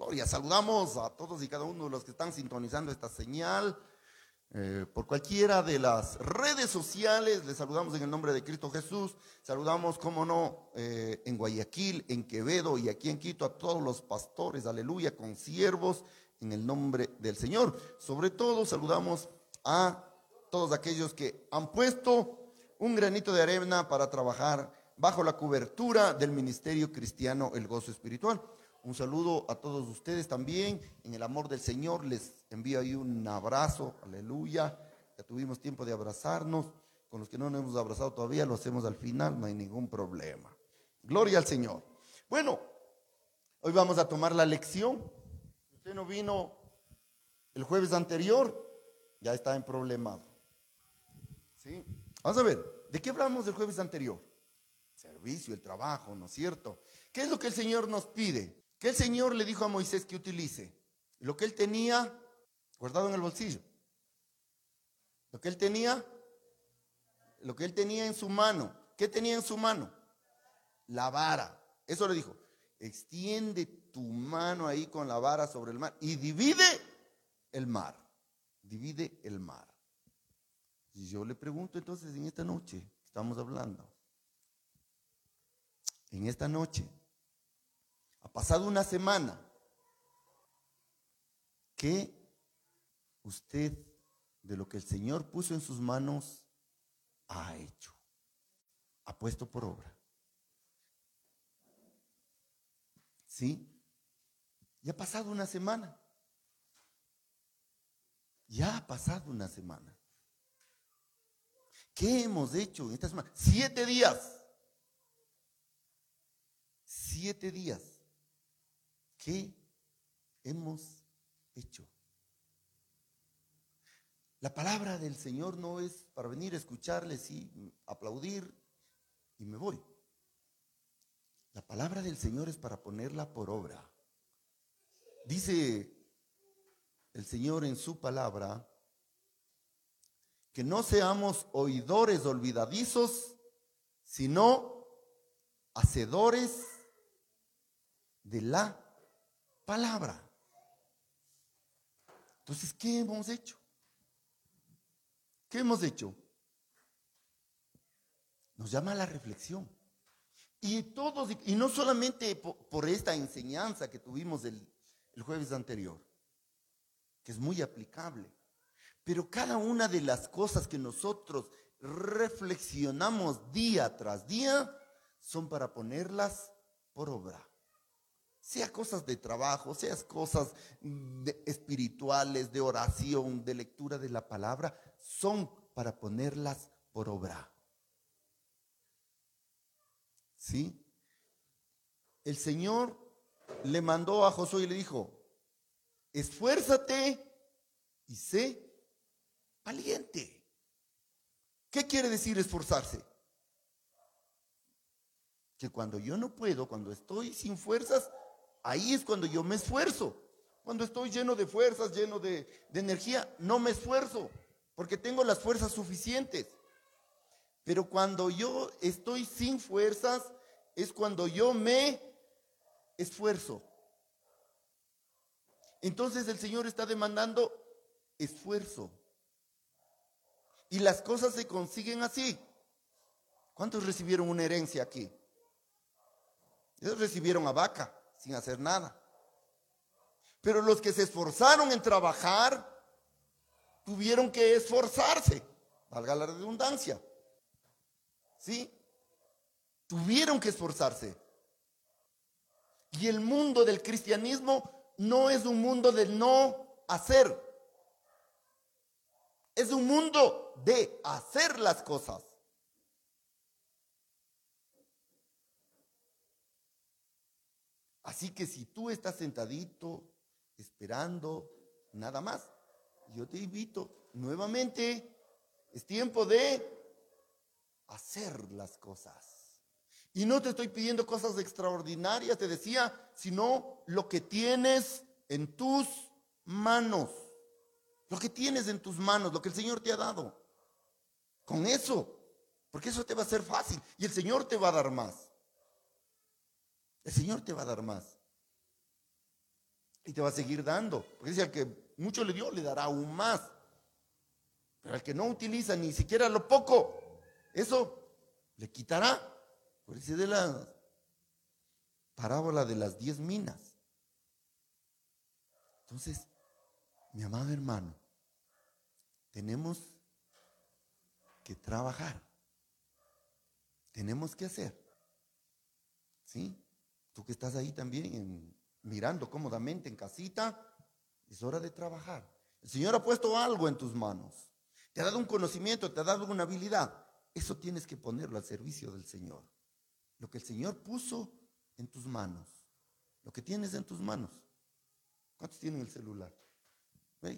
Gloria, saludamos a todos y cada uno de los que están sintonizando esta señal. Eh, por cualquiera de las redes sociales, les saludamos en el nombre de Cristo Jesús. Saludamos, como no, eh, en Guayaquil, en Quevedo y aquí en Quito a todos los pastores, aleluya, con siervos en el nombre del Señor. Sobre todo saludamos a todos aquellos que han puesto un granito de arena para trabajar bajo la cobertura del ministerio cristiano El Gozo Espiritual. Un saludo a todos ustedes también. En el amor del Señor les envío ahí un abrazo. Aleluya. Ya tuvimos tiempo de abrazarnos. Con los que no nos hemos abrazado todavía lo hacemos al final, no hay ningún problema. Gloria al Señor. Bueno, hoy vamos a tomar la lección. Usted no vino el jueves anterior, ya está en problemado. ¿Sí? Vamos a ver, ¿de qué hablamos el jueves anterior? Servicio, el trabajo, ¿no es cierto? ¿Qué es lo que el Señor nos pide? ¿Qué el Señor le dijo a Moisés que utilice? Lo que él tenía guardado en el bolsillo. Lo que él tenía, lo que él tenía en su mano. ¿Qué tenía en su mano? La vara. Eso le dijo. Extiende tu mano ahí con la vara sobre el mar y divide el mar. Divide el mar. Y yo le pregunto entonces en esta noche, estamos hablando, en esta noche, ha pasado una semana. ¿Qué usted de lo que el Señor puso en sus manos ha hecho? Ha puesto por obra. ¿Sí? Ya ha pasado una semana. Ya ha pasado una semana. ¿Qué hemos hecho en esta semana? Siete días. Siete días. ¿Qué hemos hecho? La palabra del Señor no es para venir a escucharles y aplaudir y me voy. La palabra del Señor es para ponerla por obra. Dice el Señor en su palabra que no seamos oidores olvidadizos, sino hacedores de la palabra. Entonces, ¿qué hemos hecho? ¿Qué hemos hecho? Nos llama a la reflexión. Y todos, y no solamente por, esta enseñanza que tuvimos el, el jueves anterior, que es muy aplicable, pero cada una de las cosas que nosotros reflexionamos día tras día son para ponerlas por obra sea cosas de trabajo, seas cosas espirituales, de oración, de lectura de la palabra, son para ponerlas por obra. ¿Sí? El Señor le mandó a Josué y le dijo, esfuérzate y sé valiente. ¿Qué quiere decir esforzarse? Que cuando yo no puedo, cuando estoy sin fuerzas, Ahí es cuando yo me esfuerzo. Cuando estoy lleno de fuerzas, lleno de, energía, no me esfuerzo, porque tengo las fuerzas suficientes. Pero cuando yo estoy sin fuerzas, es cuando yo me esfuerzo. Entonces el Señor está demandando esfuerzo. Y las cosas se consiguen así. ¿Cuántos recibieron una herencia aquí? Ellos recibieron a vaca sin hacer nada. Pero los que se esforzaron en trabajar tuvieron que esforzarse, valga la redundancia. ¿Sí? Tuvieron que esforzarse. Y el mundo del cristianismo no es un mundo de no hacer. Es un mundo de hacer las cosas. Así que si tú estás sentadito, esperando, nada más, yo te invito nuevamente, es tiempo de hacer las cosas. Y no te estoy pidiendo cosas extraordinarias, te decía, sino lo que tienes en tus manos. Lo que tienes en tus manos, lo que el Señor te ha dado. Con eso, porque eso te va a ser fácil y el Señor te va a dar más. El Señor te va a dar más. Y te va a seguir dando. Porque dice, al que mucho le dio, le dará aún más. Pero al que no utiliza ni siquiera lo poco, eso le quitará. Por eso de la parábola de las diez minas. Entonces, mi amado hermano, tenemos que trabajar. Tenemos que hacer. ¿Sí? Tú que estás ahí también mirando cómodamente en casita, es hora de trabajar. El Señor ha puesto algo en tus manos. Te ha dado un conocimiento, te ha dado una habilidad. Eso tienes que ponerlo al servicio del Señor. Lo que el Señor puso en tus manos. Lo que tienes en tus manos. ¿Cuántos tienen el celular?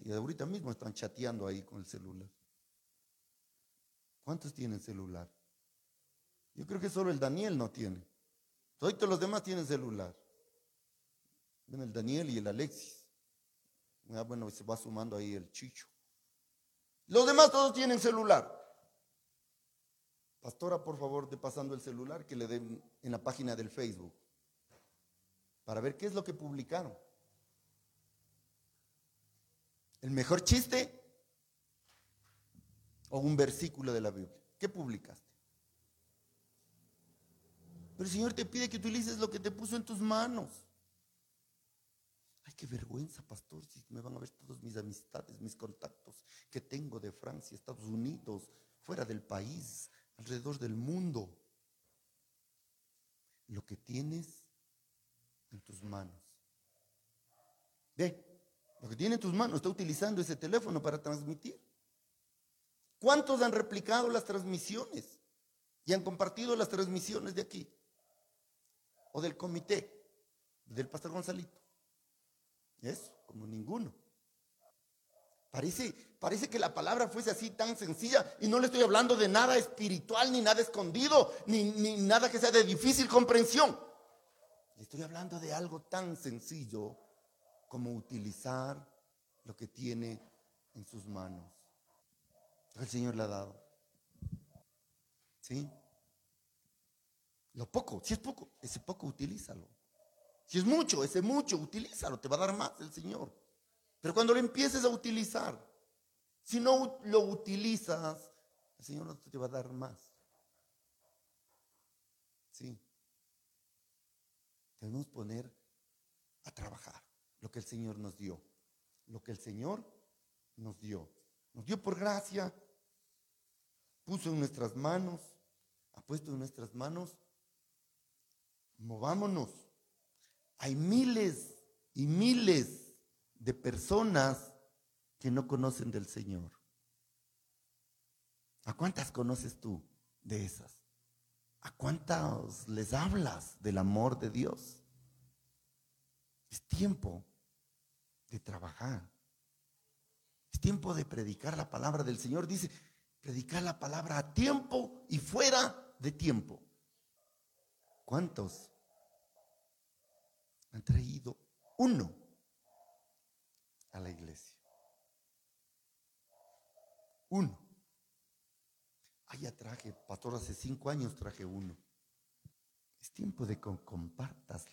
Y ahorita mismo están chateando ahí con el celular. ¿Cuántos tienen celular? Yo creo que solo el Daniel no tiene. Todos los demás tienen celular. el Daniel y el Alexis. Ah, bueno, se va sumando ahí el Chicho. Los demás todos tienen celular. Pastora, por favor, de pasando el celular que le den en la página del Facebook para ver qué es lo que publicaron. ¿El mejor chiste o un versículo de la Biblia? ¿Qué publicaste? Pero el Señor te pide que utilices lo que te puso en tus manos. Ay, qué vergüenza, pastor, si me van a ver todas mis amistades, mis contactos que tengo de Francia, Estados Unidos, fuera del país, alrededor del mundo. Lo que tienes en tus manos. Ve, lo que tiene en tus manos, está utilizando ese teléfono para transmitir. ¿Cuántos han replicado las transmisiones y han compartido las transmisiones de aquí? O del comité, del pastor Gonzalito. Eso, como ninguno. Parece, parece que la palabra fuese así tan sencilla y no le estoy hablando de nada espiritual, ni nada escondido, ni, ni nada que sea de difícil comprensión. Le estoy hablando de algo tan sencillo como utilizar lo que tiene en sus manos. El Señor le ha dado. ¿Sí? Lo poco, si es poco, ese poco utilízalo. Si es mucho, ese mucho, utilízalo, te va a dar más el Señor. Pero cuando lo empieces a utilizar, si no lo utilizas, el Señor no te va a dar más. Sí. Debemos poner a trabajar lo que el Señor nos dio. Lo que el Señor nos dio. Nos dio por gracia. Puso en nuestras manos. Ha puesto en nuestras manos. Movámonos. Hay miles y miles de personas que no conocen del Señor. ¿A cuántas conoces tú de esas? ¿A cuántas les hablas del amor de Dios? Es tiempo de trabajar. Es tiempo de predicar la palabra del Señor. Dice, predicar la palabra a tiempo y fuera de tiempo. ¿Cuántos han traído uno a la iglesia? Uno. Allá traje, pastor, hace cinco años traje uno. Es tiempo de que compartas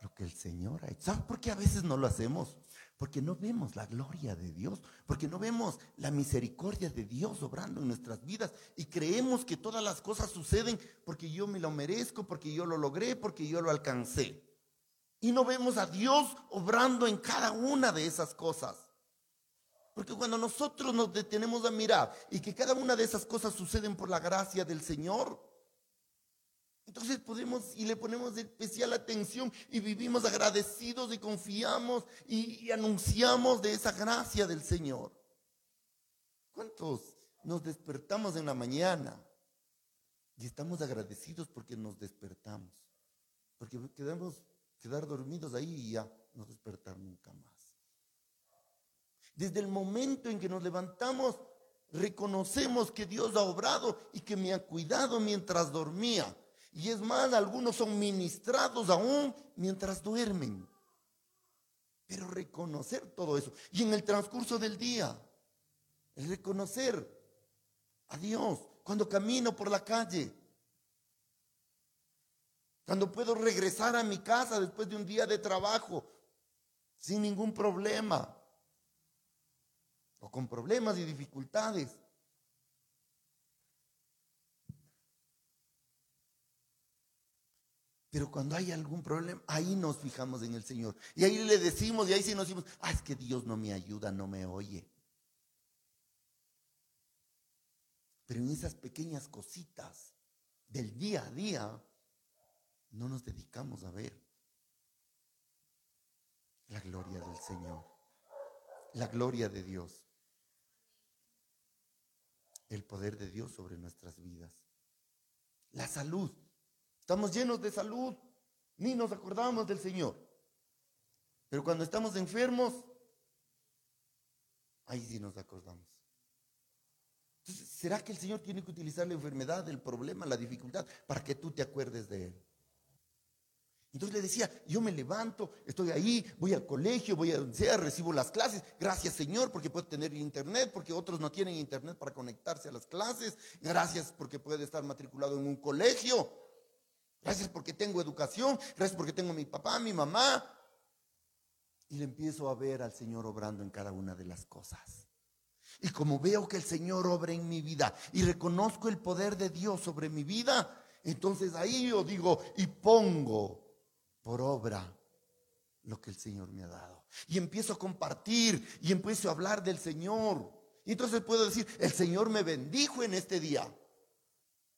lo que el Señor ha hecho. ¿Sabes por qué a veces no lo hacemos? Porque no vemos la gloria de Dios, porque no vemos la misericordia de Dios obrando en nuestras vidas y creemos que todas las cosas suceden porque yo me lo merezco, porque yo lo logré, porque yo lo alcancé. Y no vemos a Dios obrando en cada una de esas cosas. Porque cuando nosotros nos detenemos a mirar y que cada una de esas cosas suceden por la gracia del Señor, entonces podemos y le ponemos especial atención y vivimos agradecidos y confiamos y, anunciamos de esa gracia del Señor. ¿Cuántos nos despertamos en la mañana y estamos agradecidos porque nos despertamos? Porque quedamos quedar dormidos ahí y ya no despertar nunca más. Desde el momento en que nos levantamos, reconocemos que Dios ha obrado y que me ha cuidado mientras dormía y es más, algunos son ministrados aún mientras duermen. Pero reconocer todo eso. Y en el transcurso del día, el reconocer a Dios cuando camino por la calle. Cuando puedo regresar a mi casa después de un día de trabajo. sin ningún problema, o con problemas y dificultades. Pero cuando hay algún problema, ahí nos fijamos en el Señor. Y ahí le decimos, y ahí sí nos decimos, ah, es que Dios no me ayuda, no me oye. Pero en esas pequeñas cositas del día a día, no nos dedicamos a ver la gloria del Señor, la gloria de Dios, el poder de Dios sobre nuestras vidas, la salud. Estamos llenos de salud, ni nos acordamos del Señor. Pero cuando estamos enfermos, ahí sí nos acordamos. Entonces, ¿será que el Señor tiene que utilizar la enfermedad, el problema, la dificultad, para que tú te acuerdes de Él? Entonces le decía, yo me levanto, estoy ahí, voy al colegio, voy a donde recibo las clases. Gracias Señor porque puedo tener internet, porque otros no tienen internet para conectarse a las clases. Gracias porque puede estar matriculado en un colegio. Gracias porque tengo educación. Gracias porque tengo a mi papá, mi mamá. Y le empiezo a ver al Señor obrando en cada una de las cosas. Y como veo que el Señor obra en mi vida y reconozco el poder de Dios sobre mi vida, entonces ahí yo digo y pongo por obra lo que el Señor me ha dado. Y empiezo a compartir y empiezo a hablar del Señor. Y entonces puedo decir, el Señor me bendijo en este día.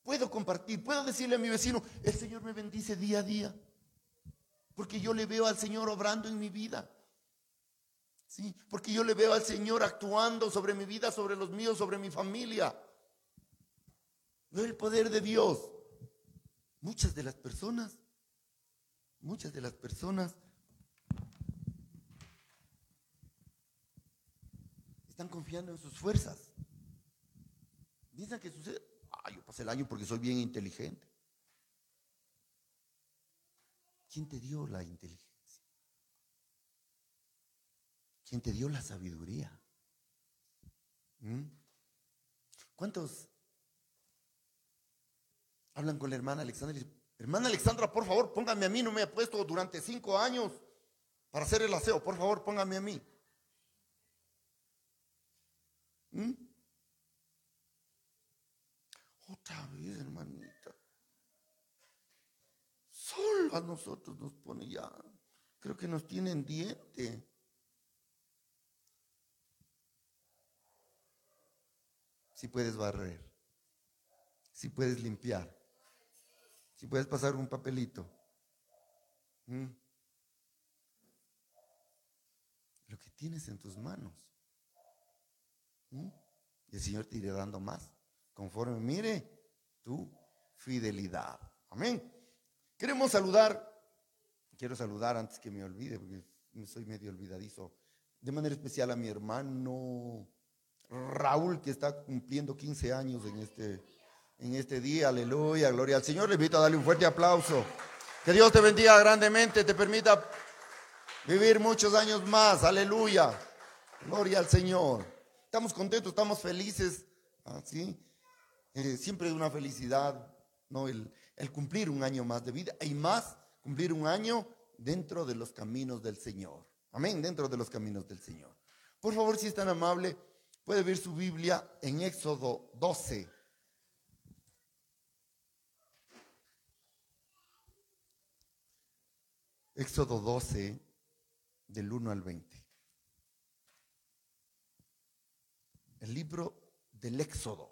Puedo compartir, puedo decirle a mi vecino, el Señor me bendice día a día. Porque yo le veo al Señor obrando en mi vida. Sí, porque yo le veo al Señor actuando sobre mi vida, sobre los míos, sobre mi familia. Veo el poder de Dios. Muchas de las personas Muchas de las personas están confiando en sus fuerzas. Dicen que sucede, ah, yo pasé el año porque soy bien inteligente. ¿Quién te dio la inteligencia? ¿Quién te dio la sabiduría? ¿Mm? ¿Cuántos hablan con la hermana Alexandra y Hermana Alexandra, por favor, póngame a mí, no me ha puesto durante cinco años para hacer el aseo, por favor, póngame a mí. ¿Mm? Otra vez, hermanita. Solo a nosotros nos pone ya. Creo que nos tienen diente. Si puedes barrer, si puedes limpiar si puedes pasar un papelito. ¿Mm? Lo que tienes en tus manos. ¿Mm? Y el Señor te irá dando más. Conforme mire tu fidelidad. Amén. Queremos saludar. Quiero saludar antes que me olvide, porque soy medio olvidadizo. De manera especial a mi hermano Raúl, que está cumpliendo 15 años en este en este día. Aleluya, gloria al Señor. Le invito a darle un fuerte aplauso. Que Dios te bendiga grandemente, te permita vivir muchos años más. Aleluya. Gloria al Señor. Estamos contentos, estamos felices. ¿sí? Eh, siempre una felicidad, ¿no? El, el cumplir un año más de vida y más cumplir un año dentro de los caminos del Señor. Amén, dentro de los caminos del Señor. Por favor, si es tan amable, puede ver su Biblia en Éxodo 12. Éxodo 12, del 1 al 20. El libro del Éxodo.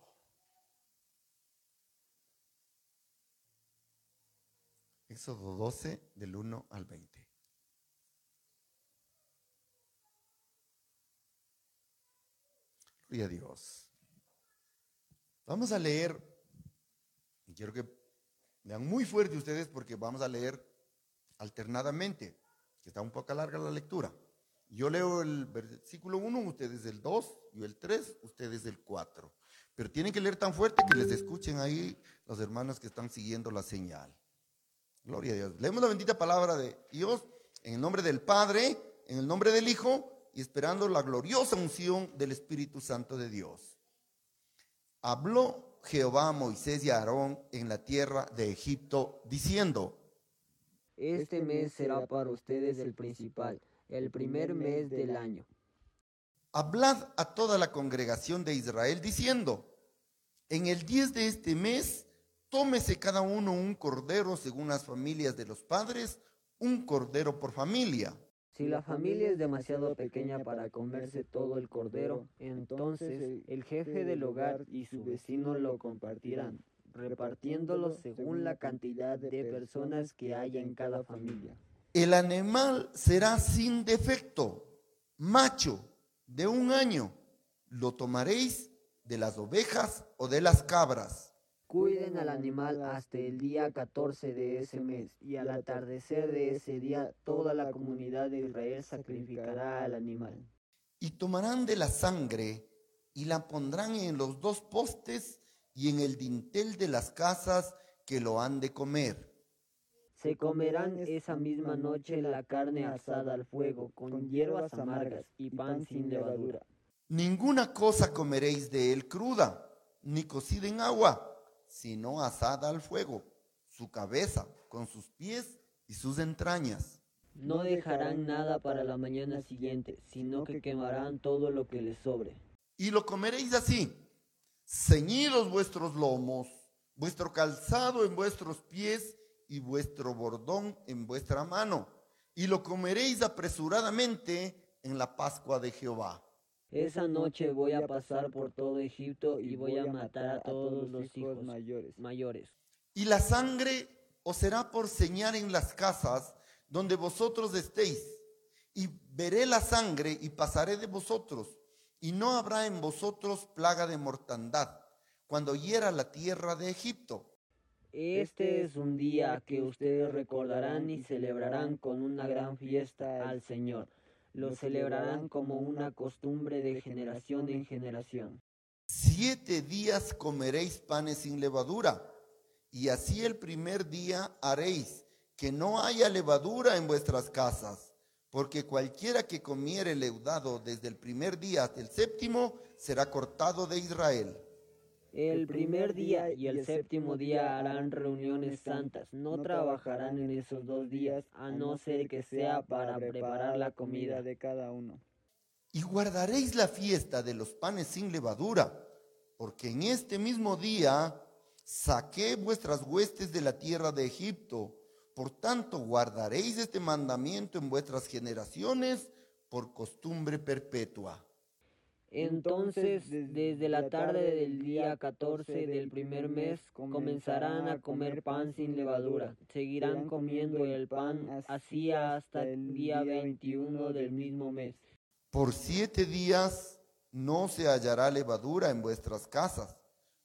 Éxodo 12, del 1 al 20. Gloria a Dios. Vamos a leer, y quiero que lean muy fuerte ustedes porque vamos a leer alternadamente, que está un poco larga la lectura. Yo leo el versículo 1, ustedes el 2, yo el 3, ustedes el 4. Pero tienen que leer tan fuerte que les escuchen ahí los hermanos que están siguiendo la señal. Gloria a Dios. Leemos la bendita palabra de Dios en el nombre del Padre, en el nombre del Hijo y esperando la gloriosa unción del Espíritu Santo de Dios. Habló Jehová a Moisés y a Aarón en la tierra de Egipto, diciendo, este mes será para ustedes el principal. el primer mes del año. Hablad a toda la congregación de Israel diciendo, en el 10 de este mes, tómese cada uno un cordero según las familias de los padres, un cordero por familia. Si la familia es demasiado pequeña para comerse todo el cordero, entonces el jefe del hogar y su vecino lo compartirán, repartiéndolo según la cantidad de personas que haya en cada familia. El animal será sin defecto, macho, de un año. Lo tomaréis de las ovejas o de las cabras. Cuiden al animal hasta el día 14 de ese mes, y al atardecer de ese día toda la comunidad de Israel sacrificará al animal. Y tomarán de la sangre y la pondrán en los dos postes y en el dintel de las casas que lo han de comer. Se comerán esa misma noche la carne asada al fuego, con hierbas amargas y pan sin levadura. Ninguna cosa comeréis de él cruda, ni cocida en agua sino asada al fuego, su cabeza con sus pies y sus entrañas. No dejarán nada para la mañana siguiente, sino que quemarán todo lo que les sobre. Y lo comeréis así, ceñidos vuestros lomos, vuestro calzado en vuestros pies y vuestro bordón en vuestra mano, y lo comeréis apresuradamente en la Pascua de Jehová. Esa noche voy a pasar por todo Egipto y voy a matar a todos los hijos mayores. Y la sangre os será por señal en las casas donde vosotros estéis. Y veré la sangre y pasaré de vosotros. Y no habrá en vosotros plaga de mortandad cuando hiera la tierra de Egipto. Este es un día que ustedes recordarán y celebrarán con una gran fiesta al Señor lo celebrarán como una costumbre de generación en generación. Siete días comeréis panes sin levadura, y así el primer día haréis que no haya levadura en vuestras casas, porque cualquiera que comiere leudado desde el primer día hasta el séptimo será cortado de Israel. El primer día y el séptimo día harán reuniones santas. No trabajarán en esos dos días, a no ser que sea para preparar la comida de cada uno. Y guardaréis la fiesta de los panes sin levadura, porque en este mismo día saqué vuestras huestes de la tierra de Egipto. Por tanto, guardaréis este mandamiento en vuestras generaciones por costumbre perpetua. Entonces, desde la tarde del día 14 del primer mes, comenzarán a comer pan sin levadura. Seguirán comiendo el pan así hasta el día 21 del mismo mes. Por siete días no se hallará levadura en vuestras casas,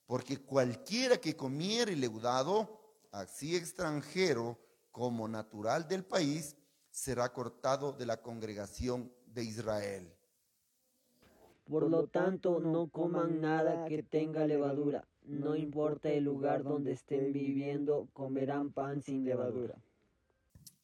porque cualquiera que comiere leudado, así extranjero como natural del país, será cortado de la congregación de Israel. Por lo tanto, no coman nada que tenga levadura. No importa el lugar donde estén viviendo, comerán pan sin levadura.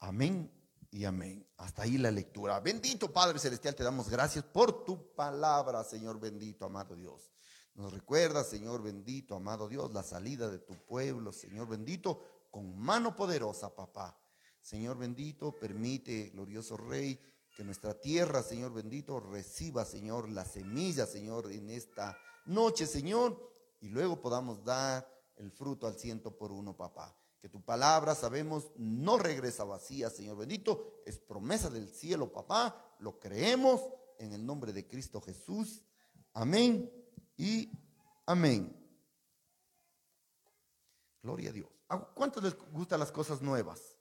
Amén y amén. Hasta ahí la lectura. Bendito Padre Celestial, te damos gracias por tu palabra, Señor bendito, amado Dios. Nos recuerda, Señor bendito, amado Dios, la salida de tu pueblo, Señor bendito, con mano poderosa, papá. Señor bendito, permite, glorioso Rey, que nuestra tierra, Señor bendito, reciba, Señor, la semilla, Señor, en esta noche, Señor, y luego podamos dar el fruto al ciento por uno, papá. Que tu palabra, sabemos, no regresa vacía, Señor bendito, es promesa del cielo, papá. Lo creemos en el nombre de Cristo Jesús. Amén y amén. Gloria a Dios. ¿Cuántos les gustan las cosas nuevas?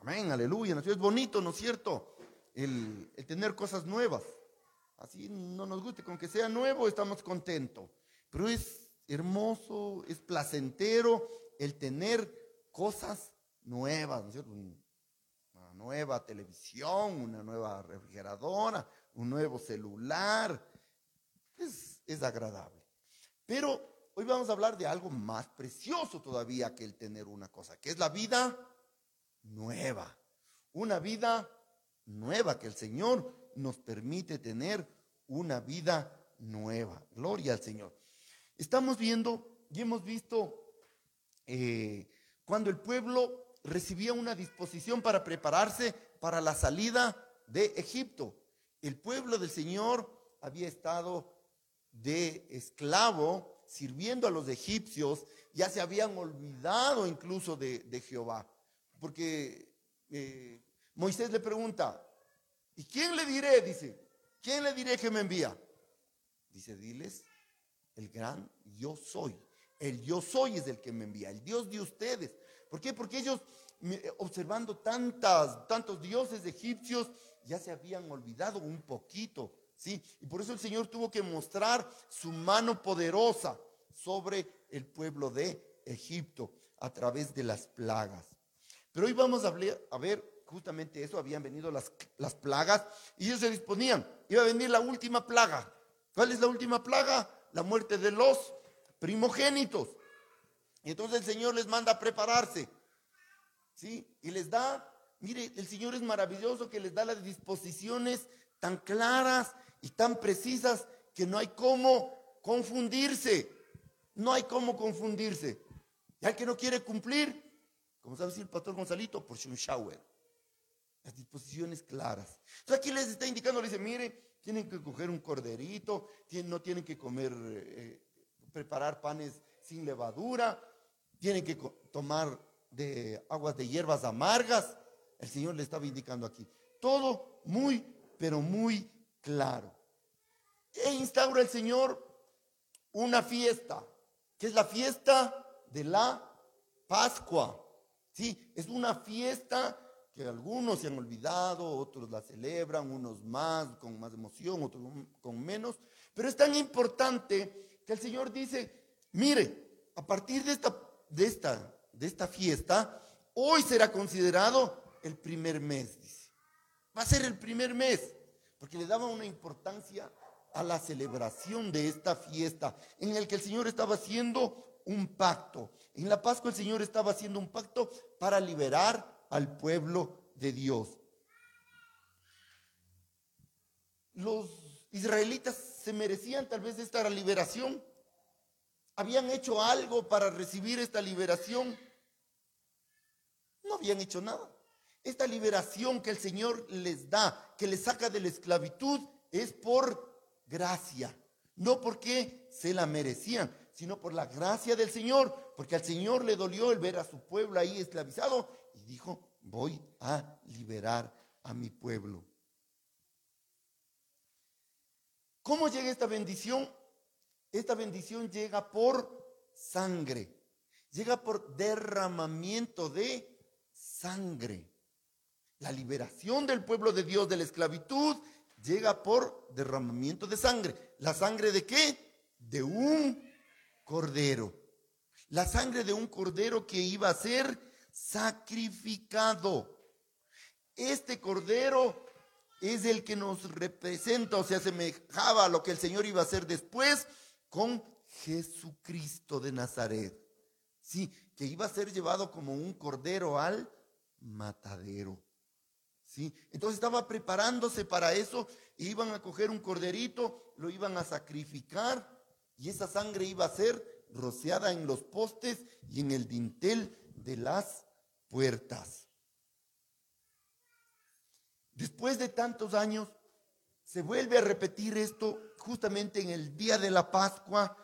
Amén, aleluya. Es bonito, ¿no es cierto? el, tener cosas nuevas. Así no nos guste, con que sea nuevo estamos contentos. Pero es hermoso, es placentero el tener cosas nuevas, ¿no es cierto? Una nueva televisión, una nueva refrigeradora, un nuevo celular. Es, es agradable. Pero hoy vamos a hablar de algo más precioso todavía que el tener una cosa, que es la vida nueva. Una vida nueva, que el Señor nos permite tener una vida nueva. Gloria al Señor. Estamos viendo y hemos visto eh, cuando el pueblo recibía una disposición para prepararse para la salida de Egipto. El pueblo del Señor había estado de esclavo sirviendo a los egipcios, ya se habían olvidado incluso de, Jehová. Porque eh, Moisés le pregunta, ¿y quién le diré? Dice, ¿quién le diré que me envía? Dice, diles, el gran yo soy. El yo soy es el que me envía, el Dios de ustedes. ¿Por qué? Porque ellos, observando tantas, tantos dioses egipcios, ya se habían olvidado un poquito, ¿sí? Y por eso el Señor tuvo que mostrar su mano poderosa sobre el pueblo de Egipto a través de las plagas. Pero hoy vamos a, a ver justamente eso, habían venido las, las plagas y ellos se disponían, iba a venir la última plaga. ¿Cuál es la última plaga? La muerte de los primogénitos. Y entonces el Señor les manda a prepararse. ¿Sí? Y les da, mire, el Señor es maravilloso que les da las disposiciones tan claras y tan precisas que no hay cómo confundirse. No hay cómo confundirse. Y al que no quiere cumplir, como sabe decir el pastor Gonzalito, por shower. Las disposiciones claras. Entonces aquí les está indicando, le dice, mire, tienen que coger un corderito, no tienen que comer eh, preparar panes sin levadura, tienen que tomar de aguas de hierbas amargas. El Señor le estaba indicando aquí. Todo muy, pero muy claro. E instaura el Señor una fiesta, que es la fiesta de la Pascua. Sí, es una fiesta que algunos se han olvidado, otros la celebran, unos más, con más emoción, otros con menos, pero es tan importante que el Señor dice, mire, a partir de esta, de esta, de esta fiesta, hoy será considerado el primer mes. Va a ser el primer mes, porque le daba una importancia a la celebración de esta fiesta, en el que el Señor estaba haciendo un pacto. En la Pascua el Señor estaba haciendo un pacto para liberar al pueblo de Dios. Los israelitas se merecían tal vez esta liberación. ¿Habían hecho algo para recibir esta liberación? No habían hecho nada. Esta liberación que el Señor les da, que les saca de la esclavitud, es por gracia. No porque se la merecían, sino por la gracia del Señor. Porque al Señor le dolió el ver a su pueblo ahí esclavizado y dijo, voy a liberar a mi pueblo. ¿Cómo llega esta bendición? Esta bendición llega por sangre, llega por derramamiento de sangre. La liberación del pueblo de Dios de la esclavitud llega por derramamiento de sangre. ¿La sangre de qué? De un cordero. La sangre de un cordero que iba a ser sacrificado. Este cordero es el que nos representa o se asemejaba a lo que el Señor iba a hacer después con Jesucristo de Nazaret. Sí, que iba a ser llevado como un cordero al matadero. Sí, entonces estaba preparándose para eso, iban a coger un corderito, lo iban a sacrificar y esa sangre iba a ser rociada en los postes y en el dintel de las puertas. Después de tantos años, se vuelve a repetir esto justamente en el día de la Pascua.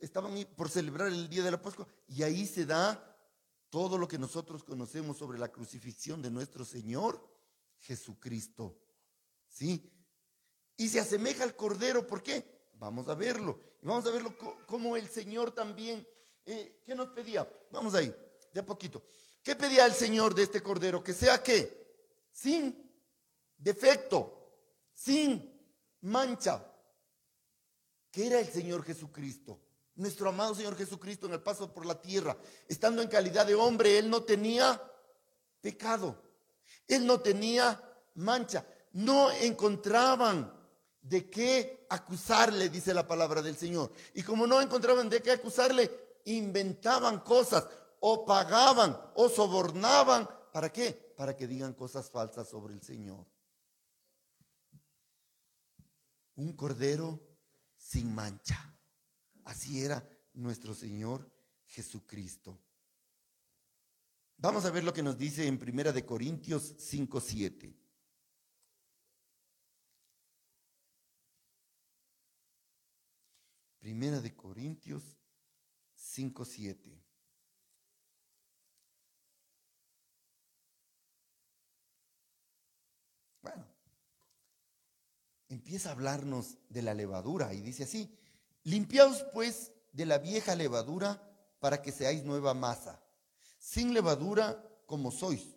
Estaban por celebrar el día de la Pascua y ahí se da todo lo que nosotros conocemos sobre la crucifixión de nuestro Señor Jesucristo. ¿Sí? Y se asemeja al Cordero, ¿por qué? Vamos a verlo. Y vamos a verlo como el Señor también, eh, ¿qué nos pedía? Vamos ahí, de a poquito. ¿Qué pedía el Señor de este Cordero? Que sea qué? Sin defecto, sin mancha, que era el Señor Jesucristo. Nuestro amado Señor Jesucristo en el paso por la tierra, estando en calidad de hombre, Él no tenía pecado, Él no tenía mancha, no encontraban de qué acusarle, dice la palabra del Señor. Y como no encontraban de qué acusarle, inventaban cosas o pagaban o sobornaban. ¿Para qué? Para que digan cosas falsas sobre el Señor. un cordero sin mancha. Así era nuestro Señor Jesucristo. Vamos a ver lo que nos dice en Primera de Corintios 5, 7. Primera de Corintios 5, 7. Bueno, empieza a hablarnos de la levadura y dice así, limpiaos pues de la vieja levadura para que seáis nueva masa sin levadura como sois,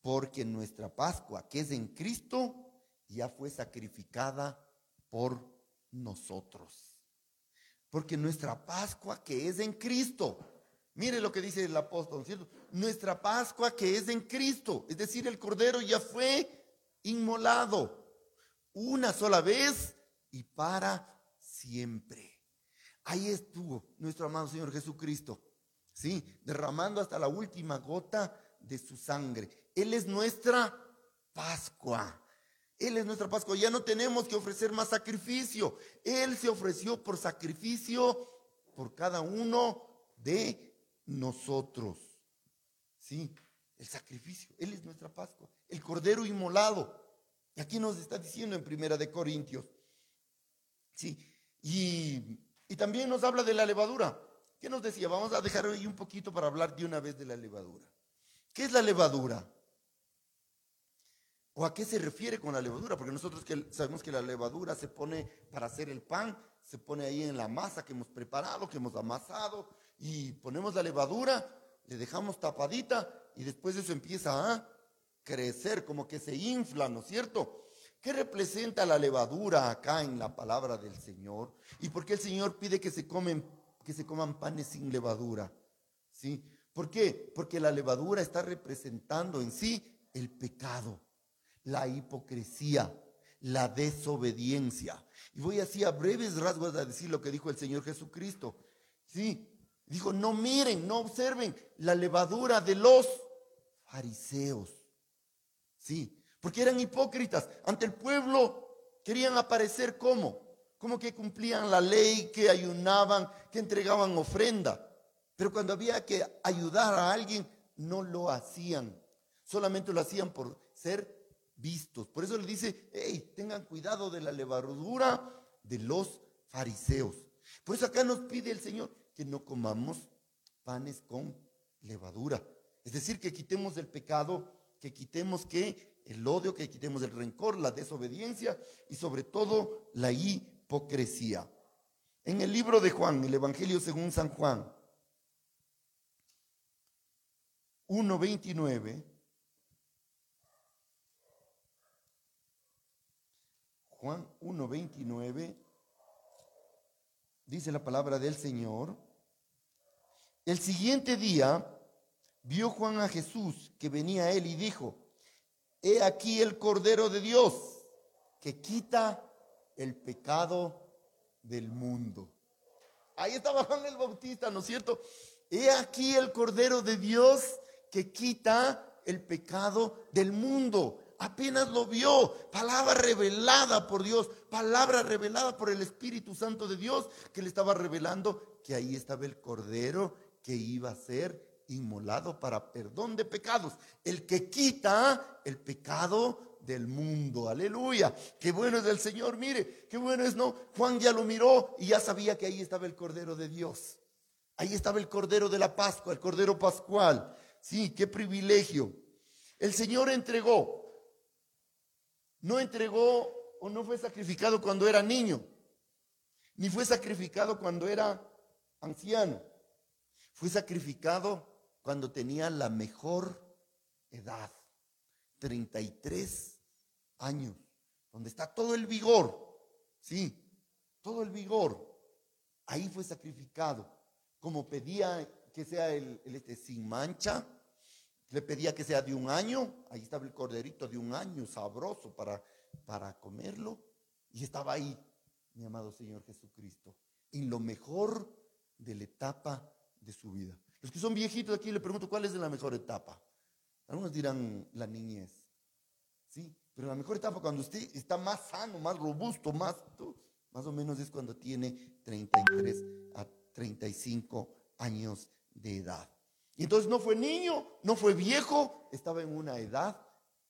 porque nuestra Pascua, que es en Cristo, ya fue sacrificada por nosotros. Porque nuestra Pascua, que es en Cristo, mire lo que dice el apóstol, ¿cierto? Nuestra Pascua, que es en Cristo, es decir, el Cordero ya fue inmolado una sola vez y para siempre. Ahí estuvo nuestro amado Señor Jesucristo, ¿sí? Derramando hasta la última gota de su sangre. Él es nuestra Pascua. Él es nuestra Pascua. Ya no tenemos que ofrecer más sacrificio. Él se ofreció por sacrificio por cada uno de nosotros. Sí, el sacrificio. Él es nuestra Pascua. El Cordero inmolado. Aquí nos está diciendo en Primera de Corintios. Sí, y, y también nos habla de la levadura. ¿Qué nos decía? Vamos a dejar ahí un poquito para hablar de una vez de la levadura. ¿Qué es la levadura? ¿O a qué se refiere con la levadura? Porque nosotros sabemos que la levadura se pone para hacer el pan, se pone ahí en la masa que hemos preparado, que hemos amasado, y ponemos la levadura, le dejamos tapadita y después eso empieza a crecer, como que se infla, ¿no es cierto? ¿Qué representa la levadura acá en la palabra del Señor? ¿Y por qué el Señor pide que se, comen, que se coman panes sin levadura? ¿Sí? ¿Por qué? Porque la levadura está representando en sí el pecado, la hipocresía, la desobediencia. Y voy así a breves rasgos a decir lo que dijo el Señor Jesucristo. Sí, dijo, no miren, no observen la levadura de los fariseos. Sí, porque eran hipócritas. Ante el pueblo querían aparecer como, como que cumplían la ley, que ayunaban, que entregaban ofrenda. Pero cuando había que ayudar a alguien, no lo hacían. Solamente lo hacían por ser vistos. Por eso le dice, hey, tengan cuidado de la levadura de los fariseos. Por eso acá nos pide el Señor que no comamos panes con levadura. Es decir, que quitemos el pecado, que quitemos que el odio, que quitemos el rencor, la desobediencia y sobre todo la hipocresía. En el libro de Juan, el Evangelio según San Juan, 1.29, Juan 1.29, dice la palabra del Señor, el siguiente día vio Juan a Jesús que venía a él y dijo, he aquí el Cordero de Dios que quita el pecado del mundo. Ahí estaba Juan el Bautista, ¿no es cierto? He aquí el Cordero de Dios que quita el pecado del mundo. Apenas lo vio, palabra revelada por Dios, palabra revelada por el Espíritu Santo de Dios, que le estaba revelando que ahí estaba el Cordero que iba a ser inmolado para perdón de pecados, el que quita el pecado del mundo. Aleluya. Qué bueno es el Señor. Mire, qué bueno es, ¿no? Juan ya lo miró y ya sabía que ahí estaba el Cordero de Dios. Ahí estaba el Cordero de la Pascua, el Cordero Pascual. Sí, qué privilegio. El Señor entregó. No entregó o no fue sacrificado cuando era niño, ni fue sacrificado cuando era anciano. Fue sacrificado cuando tenía la mejor edad, 33 años, donde está todo el vigor, sí, todo el vigor. Ahí fue sacrificado, como pedía que sea el, este, sin mancha, le pedía que sea de un año, ahí estaba el corderito de un año, sabroso para, para comerlo, y estaba ahí, mi amado Señor Jesucristo, en lo mejor de la etapa de su vida. Los que son viejitos aquí le pregunto cuál es la mejor etapa. Algunos dirán la niñez, sí, pero la mejor etapa cuando usted está más sano, más robusto, más, más o menos es cuando tiene 33 a 35 años de edad. Y entonces no fue niño, no fue viejo, estaba en una edad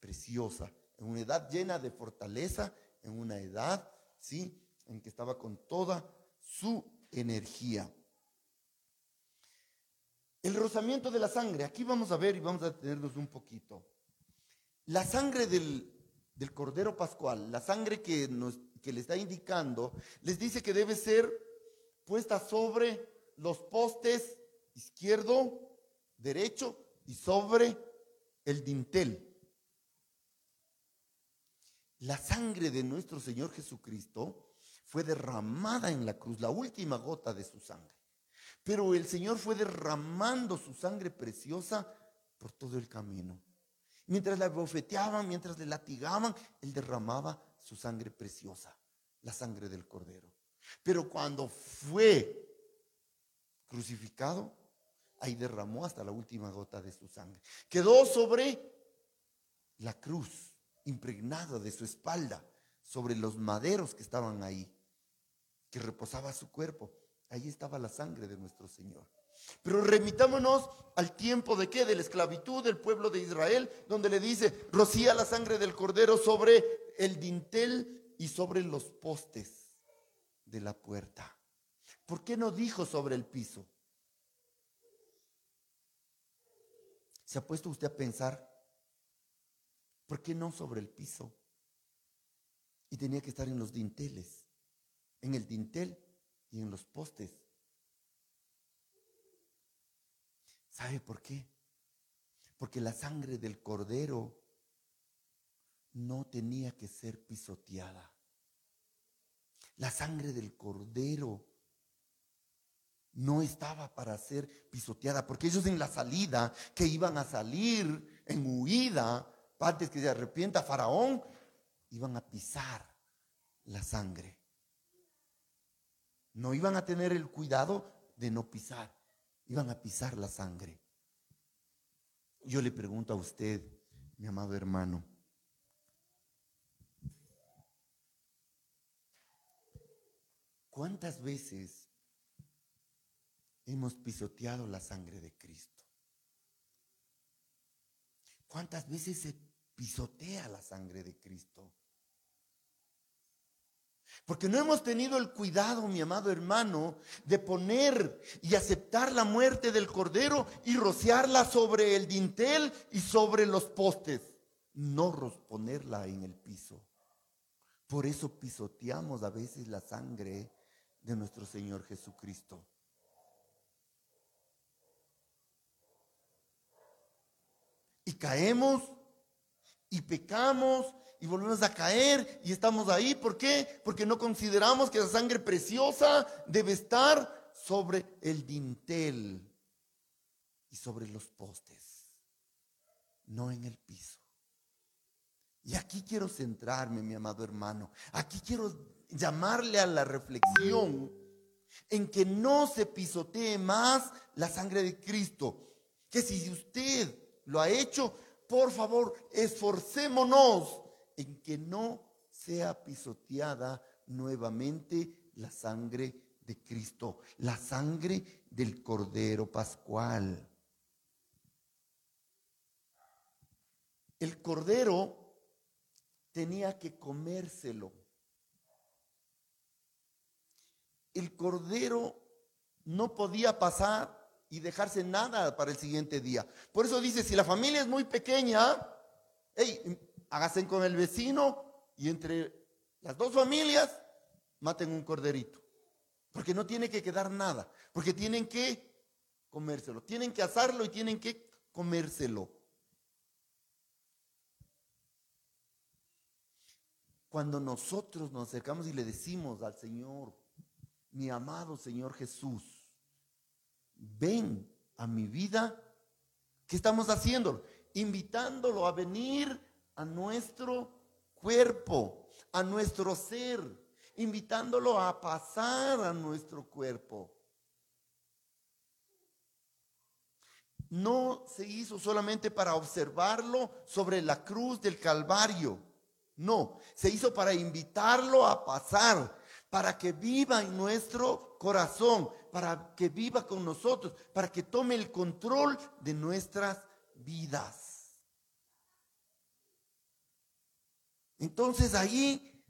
preciosa, en una edad llena de fortaleza, en una edad, ¿sí? En que estaba con toda su energía. El rozamiento de la sangre, aquí vamos a ver y vamos a detenernos un poquito. La sangre del, Cordero Pascual, la sangre que, nos, que le está indicando, les dice que debe ser puesta sobre los postes izquierdo, derecho y sobre el dintel. La sangre de nuestro Señor Jesucristo fue derramada en la cruz, la última gota de su sangre. Pero el Señor fue derramando su sangre preciosa por todo el camino. Mientras la bofeteaban, mientras le latigaban, Él derramaba su sangre preciosa, la sangre del Cordero. Pero cuando fue crucificado, ahí derramó hasta la última gota de su sangre. Quedó sobre la cruz, impregnada de su espalda, sobre los maderos que estaban ahí, que reposaba su cuerpo. Ahí estaba la sangre de nuestro Señor. Pero remitámonos al tiempo de qué? De la esclavitud del pueblo de Israel, donde le dice, rocía la sangre del cordero sobre el dintel y sobre los postes de la puerta. ¿Por qué no dijo sobre el piso? ¿Se ha puesto usted a pensar? ¿Por qué no sobre el piso? Y tenía que estar en los dinteles, en el dintel y en los postes. ¿Sabe por qué? Porque la sangre del cordero no tenía que ser pisoteada. La sangre del cordero no estaba para ser pisoteada, porque ellos en la salida, que iban a salir en huida, antes que se arrepienta Faraón, iban a pisar la sangre. No iban a tener el cuidado de no pisar, iban a pisar la sangre. Yo le pregunto a usted, mi amado hermano, ¿cuántas veces hemos pisoteado la sangre de Cristo. ¿Cuántas veces se pisotea la sangre de Cristo? Porque no hemos tenido el cuidado, mi amado hermano, de poner y aceptar la muerte del cordero y rociarla sobre el dintel y sobre los postes, no ponerla en el piso. Por eso pisoteamos a veces la sangre de nuestro Señor Jesucristo. y caemos y pecamos y volvemos a caer y estamos ahí. ¿Por qué? Porque no consideramos que la sangre preciosa debe estar sobre el dintel y sobre los postes, no en el piso. Y aquí quiero centrarme, mi amado hermano. Aquí quiero llamarle a la reflexión en que no se pisotee más la sangre de Cristo. Que si usted lo ha hecho, por favor, esforcémonos en que no sea pisoteada nuevamente la sangre de Cristo, la sangre del Cordero Pascual. El Cordero tenía que comérselo. El Cordero no podía pasar y dejarse nada para el siguiente día. Por eso dice, si la familia es muy pequeña, hey, háganse con el vecino y entre las dos familias maten un corderito. Porque no tiene que quedar nada, porque tienen que comérselo, tienen que asarlo y tienen que comérselo. Cuando nosotros nos acercamos y le decimos al Señor, mi amado Señor Jesús, ven a mi vida, ¿qué estamos haciendo? Invitándolo a venir a nuestro cuerpo, a nuestro ser, invitándolo a pasar a nuestro cuerpo. No se hizo solamente para observarlo sobre la cruz del Calvario. No, se hizo para invitarlo a pasar, para que viva en nuestro corazón, para que viva con nosotros, para que tome el control de nuestras vidas. Entonces ahí,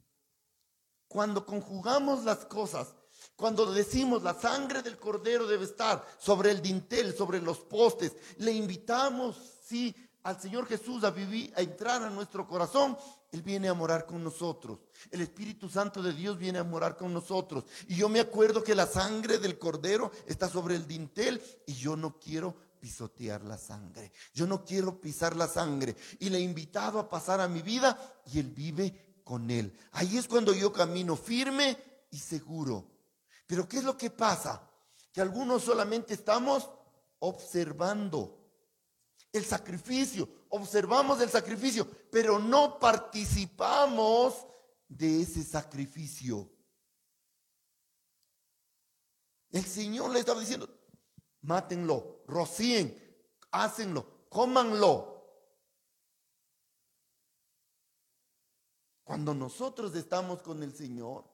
cuando conjugamos las cosas, Cuando decimos la sangre del cordero debe estar sobre el dintel, sobre los postes, le invitamos, sí, al Señor Jesús a vivir, a entrar a nuestro corazón, Él viene a morar con nosotros. El Espíritu Santo de Dios viene a morar con nosotros. Y yo me acuerdo que la sangre del cordero está sobre el dintel y yo no quiero pisotear la sangre. Yo no quiero pisar la sangre. Y le he invitado a pasar a mi vida y Él vive con Él. Ahí es cuando yo camino firme y seguro. Pero ¿qué es lo que pasa? Que algunos solamente estamos observando el sacrificio, observamos el sacrificio, pero no participamos de ese sacrificio. El Señor le estaba diciendo, mátenlo, rocíen, hácenlo, cómanlo. Cuando nosotros estamos con el Señor,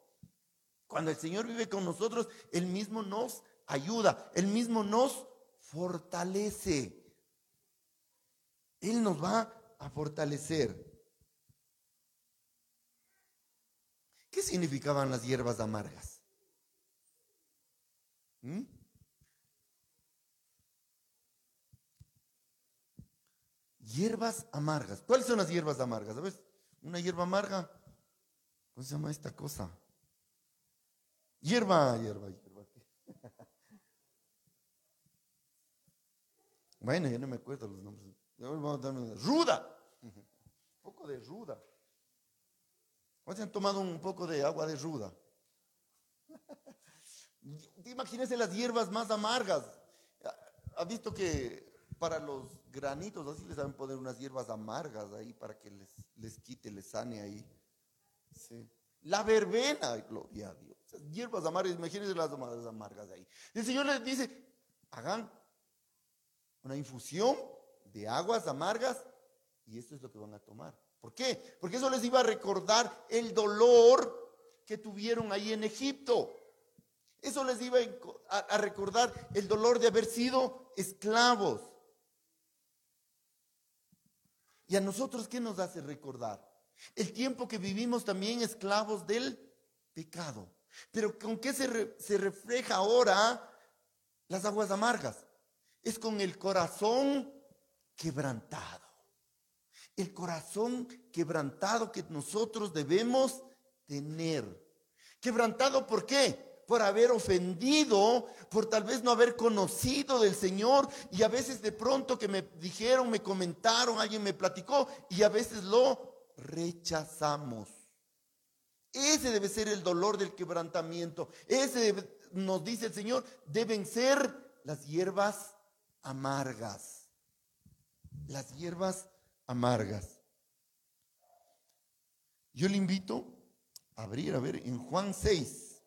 cuando el Señor vive con nosotros, Él mismo nos ayuda, Él mismo nos fortalece. Él nos va a fortalecer. ¿Qué significaban las hierbas amargas? ¿Mm? Hierbas amargas. ¿Cuáles son las hierbas amargas? ¿Sabes? Una hierba amarga. ¿Cómo se llama esta cosa? Hierba, hierba, hierba. bueno, ya no me acuerdo los nombres. Ruda. Un poco de ruda. ¿O se han tomado un poco de agua de ruda? Imagínense las hierbas más amargas. ¿Ha visto que para los granitos así les saben poner unas hierbas amargas ahí para que les, les quite, les sane ahí? La verbena, gloria a Dios. hierbas amargas, imagínense las amargas ahí. El Señor les dice, hagan una infusión de aguas amargas y esto es lo que van a tomar. ¿Por qué? Porque eso les iba a recordar el dolor que tuvieron ahí en Egipto. Eso les iba a, recordar el dolor de haber sido esclavos. ¿Y a nosotros qué nos hace recordar? El tiempo que vivimos también esclavos del pecado. Pero ¿con qué se, se refleja ahora las aguas amargas? Es con el corazón quebrantado. El corazón quebrantado que nosotros debemos tener. Quebrantado ¿por qué? Por haber ofendido, por tal vez no haber conocido del Señor y a veces de pronto que me dijeron, me comentaron, alguien me platicó y a veces lo rechazamos. Ese debe ser el dolor del quebrantamiento. Ese nos dice el Señor, deben ser las hierbas amargas las hierbas amargas. Yo le invito a abrir, a ver, en Juan 6.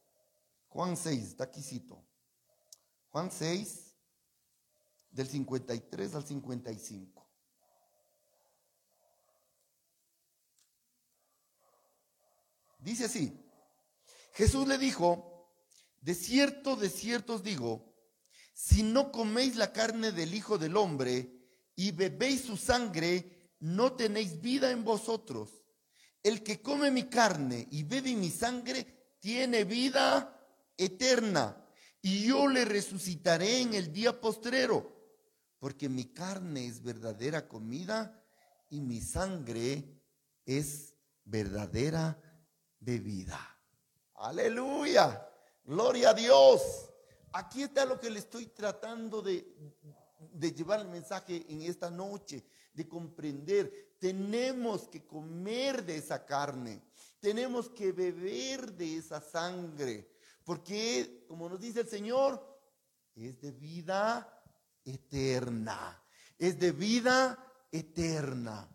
Juan 6, está aquí cito. Juan 6, del 53 al 55. Dice así, Jesús le dijo, de cierto, de cierto os digo, si no coméis la carne del Hijo del Hombre y bebéis su sangre, no tenéis vida en vosotros. El que come mi carne y bebe mi sangre, tiene vida eterna. Y yo le resucitaré en el día postrero, porque mi carne es verdadera comida y mi sangre es verdadera bebida. Aleluya. Gloria a Dios. Aquí está lo que le estoy tratando de, de llevar el mensaje en esta noche, de comprender, tenemos que comer de esa carne, tenemos que beber de esa sangre, porque como nos dice el Señor, es de vida eterna, es de vida eterna.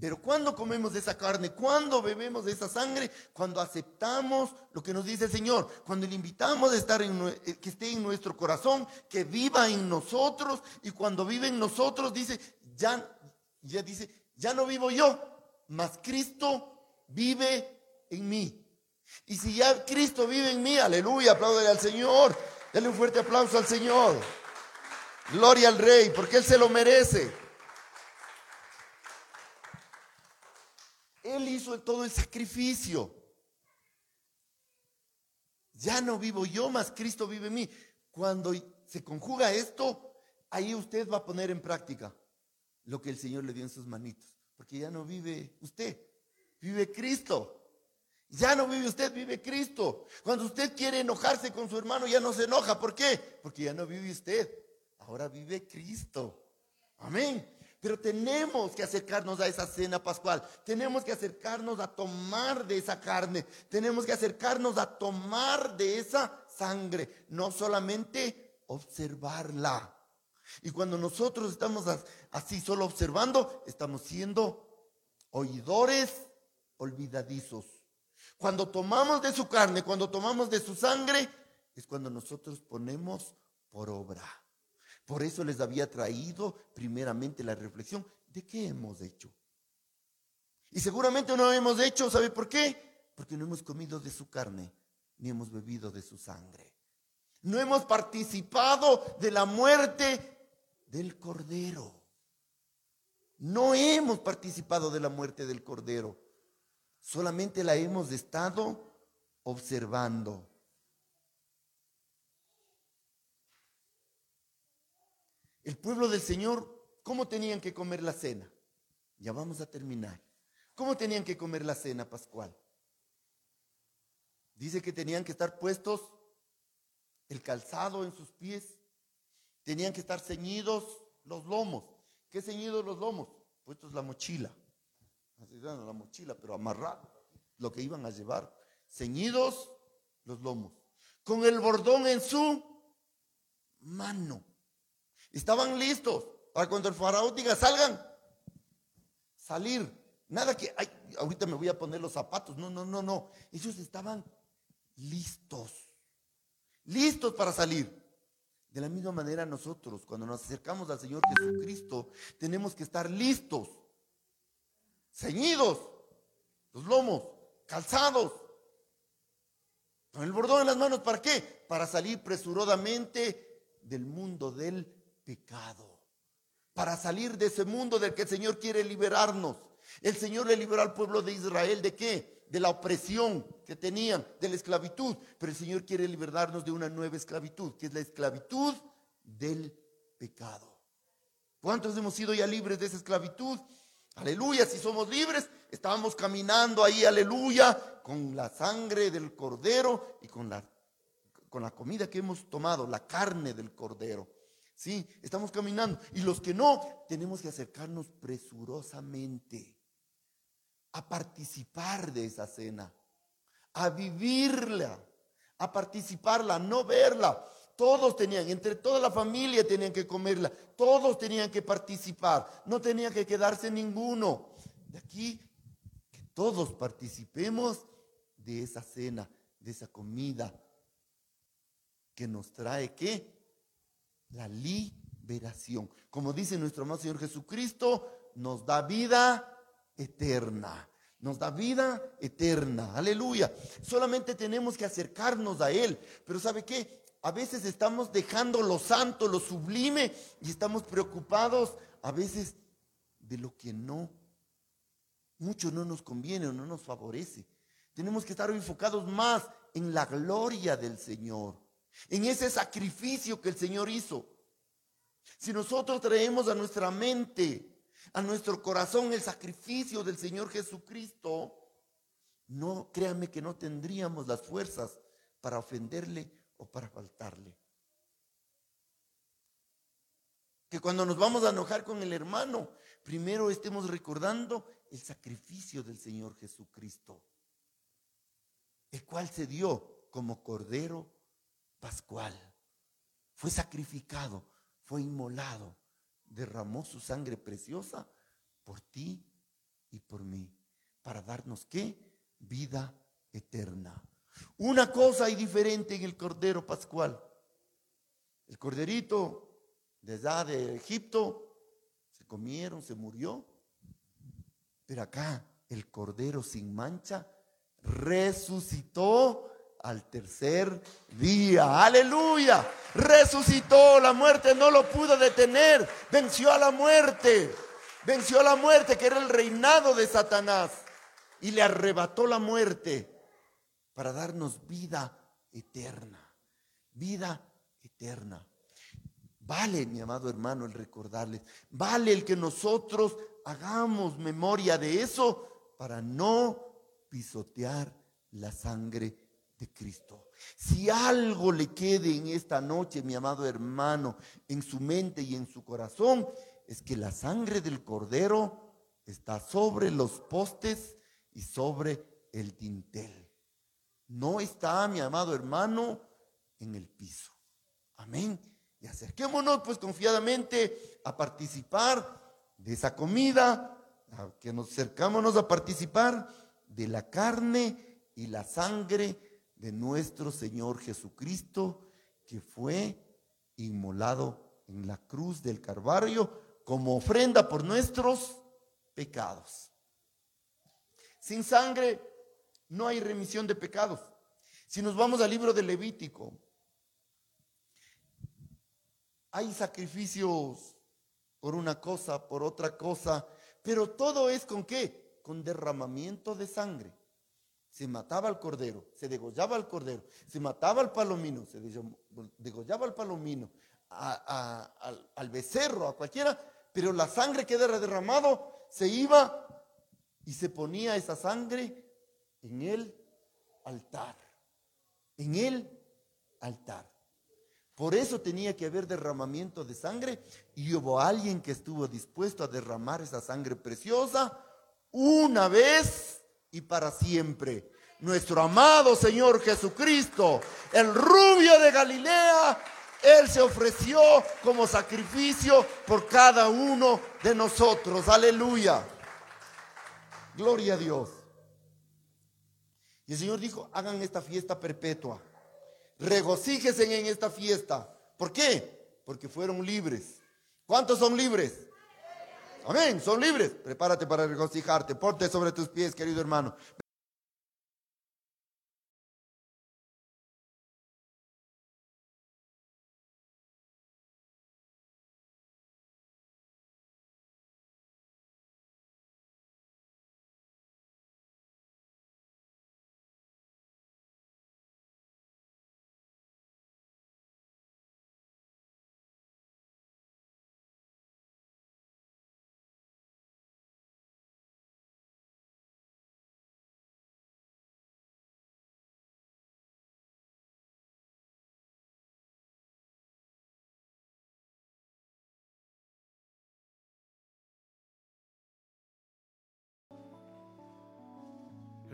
Pero cuando comemos esa carne, cuando bebemos esa sangre, cuando aceptamos lo que nos dice el Señor, cuando le invitamos a estar en, eh, que esté en nuestro corazón, que viva en nosotros, y cuando vive en nosotros, dice, ya, ya dice, ya no vivo yo, mas Cristo vive en mí. Y si ya Cristo vive en mí, aleluya, apláudele al Señor, dale un fuerte aplauso al Señor. Gloria al Rey, porque Él se lo merece. Él hizo todo el sacrificio. Ya no vivo yo, más Cristo vive en mí. Cuando se conjuga esto, ahí usted va a poner en práctica lo que el Señor le dio en sus manitos. Porque ya no vive usted, vive Cristo. Ya no vive usted, vive Cristo. Cuando usted quiere enojarse con su hermano, ya no se enoja. ¿Por qué? Porque ya no vive usted. Ahora vive Cristo. Amén. Pero tenemos que acercarnos a esa cena pascual. Tenemos que acercarnos a tomar de esa carne. Tenemos que acercarnos a tomar de esa sangre. No solamente observarla. Y cuando nosotros estamos así solo observando, estamos siendo oidores olvidadizos. Cuando tomamos de su carne, cuando tomamos de su sangre, es cuando nosotros ponemos por obra. Por eso les había traído primeramente la reflexión de qué hemos hecho. Y seguramente no hemos hecho, ¿sabe por qué? Porque no hemos comido de su carne, ni hemos bebido de su sangre. No hemos participado de la muerte del Cordero. No hemos participado de la muerte del Cordero. Solamente la hemos estado observando. El pueblo del Señor, ¿cómo tenían que comer la cena? Ya vamos a terminar. ¿Cómo tenían que comer la cena pascual? Dice que tenían que estar puestos el calzado en sus pies, tenían que estar ceñidos los lomos. ¿Qué ceñidos los lomos? Puestos la mochila. Así la mochila, pero amarrado, lo que iban a llevar. Ceñidos los lomos. Con el bordón en su mano. Estaban listos para cuando el faraón diga, salgan, salir. Nada que, ay, ahorita me voy a poner los zapatos. No, no, no, no. Ellos estaban listos. Listos para salir. De la misma manera nosotros, cuando nos acercamos al Señor Jesucristo, tenemos que estar listos, ceñidos, los lomos, calzados, con el bordón en las manos. ¿Para qué? Para salir presurodamente del mundo del pecado. Para salir de ese mundo del que el Señor quiere liberarnos. El Señor le liberó al pueblo de Israel de qué? De la opresión que tenían, de la esclavitud. Pero el Señor quiere liberarnos de una nueva esclavitud, que es la esclavitud del pecado. ¿Cuántos hemos sido ya libres de esa esclavitud? Aleluya, si somos libres, estábamos caminando ahí, aleluya, con la sangre del cordero y con la, con la comida que hemos tomado, la carne del cordero. Sí, estamos caminando. Y los que no, tenemos que acercarnos presurosamente a participar de esa cena, a vivirla, a participarla, no verla. Todos tenían, entre toda la familia tenían que comerla, todos tenían que participar, no tenía que quedarse ninguno. De aquí que todos participemos de esa cena, de esa comida que nos trae qué? La liberación. Como dice nuestro amado Señor Jesucristo, nos da vida eterna. Nos da vida eterna. Aleluya. Solamente tenemos que acercarnos a Él. Pero ¿sabe qué? A veces estamos dejando lo santo, lo sublime, y estamos preocupados a veces de lo que no, mucho no nos conviene o no nos favorece. Tenemos que estar enfocados más en la gloria del Señor en ese sacrificio que el Señor hizo. Si nosotros traemos a nuestra mente, a nuestro corazón el sacrificio del Señor Jesucristo, no créanme que no tendríamos las fuerzas para ofenderle o para faltarle. Que cuando nos vamos a enojar con el hermano, primero estemos recordando el sacrificio del Señor Jesucristo, el cual se dio como cordero pascual. Fue sacrificado, fue inmolado, derramó su sangre preciosa por ti y por mí, para darnos qué? Vida eterna. Una cosa hay diferente en el Cordero Pascual. El corderito de de Egipto se comieron, se murió. Pero acá el Cordero sin mancha resucitó al tercer día. Aleluya. Resucitó. La muerte no lo pudo detener. Venció a la muerte. Venció a la muerte que era el reinado de Satanás. Y le arrebató la muerte para darnos vida eterna. Vida eterna. Vale, mi amado hermano, el recordarles. Vale el que nosotros hagamos memoria de eso para no pisotear la sangre de Cristo. Si algo le quede en esta noche, mi amado hermano, en su mente y en su corazón, es que la sangre del cordero está sobre los postes y sobre el dintel. No está, mi amado hermano, en el piso. Amén. Y acerquémonos pues confiadamente a participar de esa comida, a que nos acercámonos a participar de la carne y la sangre de nuestro Señor Jesucristo, que fue inmolado en la cruz del Calvario como ofrenda por nuestros pecados. Sin sangre no hay remisión de pecados. Si nos vamos al libro de Levítico, hay sacrificios por una cosa, por otra cosa, pero todo es con qué? Con derramamiento de sangre. Se mataba al cordero, se degollaba al cordero, se mataba al palomino, se degollaba al palomino, al, al becerro, a cualquiera, pero la sangre que era derramado se iba y se ponía esa sangre en el altar, en el altar. Por eso tenía que haber derramamiento de sangre y hubo alguien que estuvo dispuesto a derramar esa sangre preciosa una vez y para siempre. Nuestro amado Señor Jesucristo, el rubio de Galilea, Él se ofreció como sacrificio por cada uno de nosotros. Aleluya. Gloria a Dios. Y el Señor dijo, hagan esta fiesta perpetua regocíjese en esta fiesta. ¿Por qué? Porque fueron libres. ¿Cuántos son libres? Amén, son libres. Prepárate para regocijarte. Ponte sobre tus pies, querido hermano.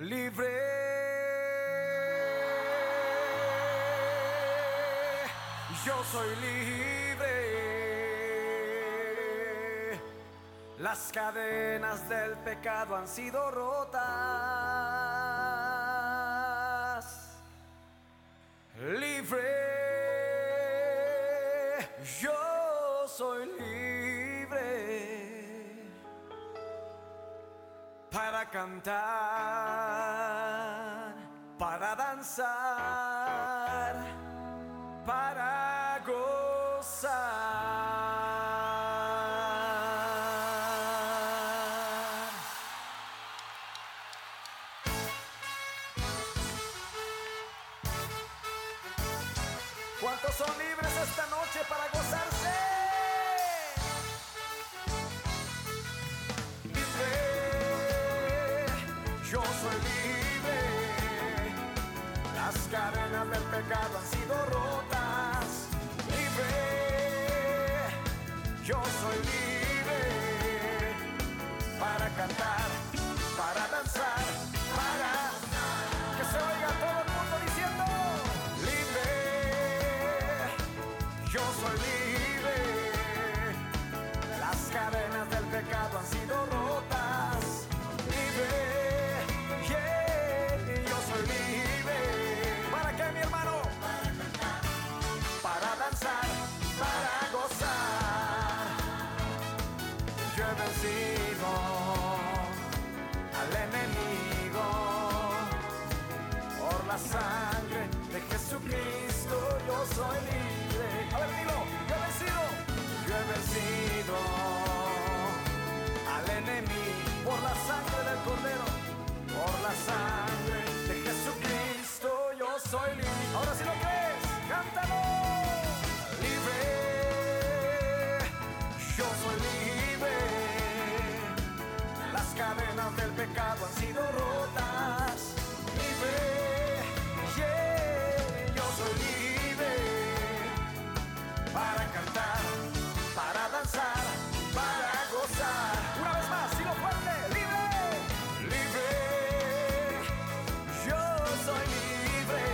Libre. Yo soy libre. Las cadenas del pecado han sido rotas. Libre. Yo soy libre para cantar, danzar, para gozar. vencido al enemigo. Por la sangre de Jesucristo yo soy libre. el pecado han sido rotas. Libre, yo soy libre para cantar, para danzar, para gozar. Una vez más, sigo fuerte, libre. Libre, yo soy libre.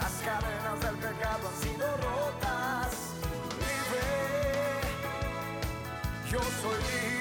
Las cadenas del pecado han sido rotas. Libre, yo soy libre.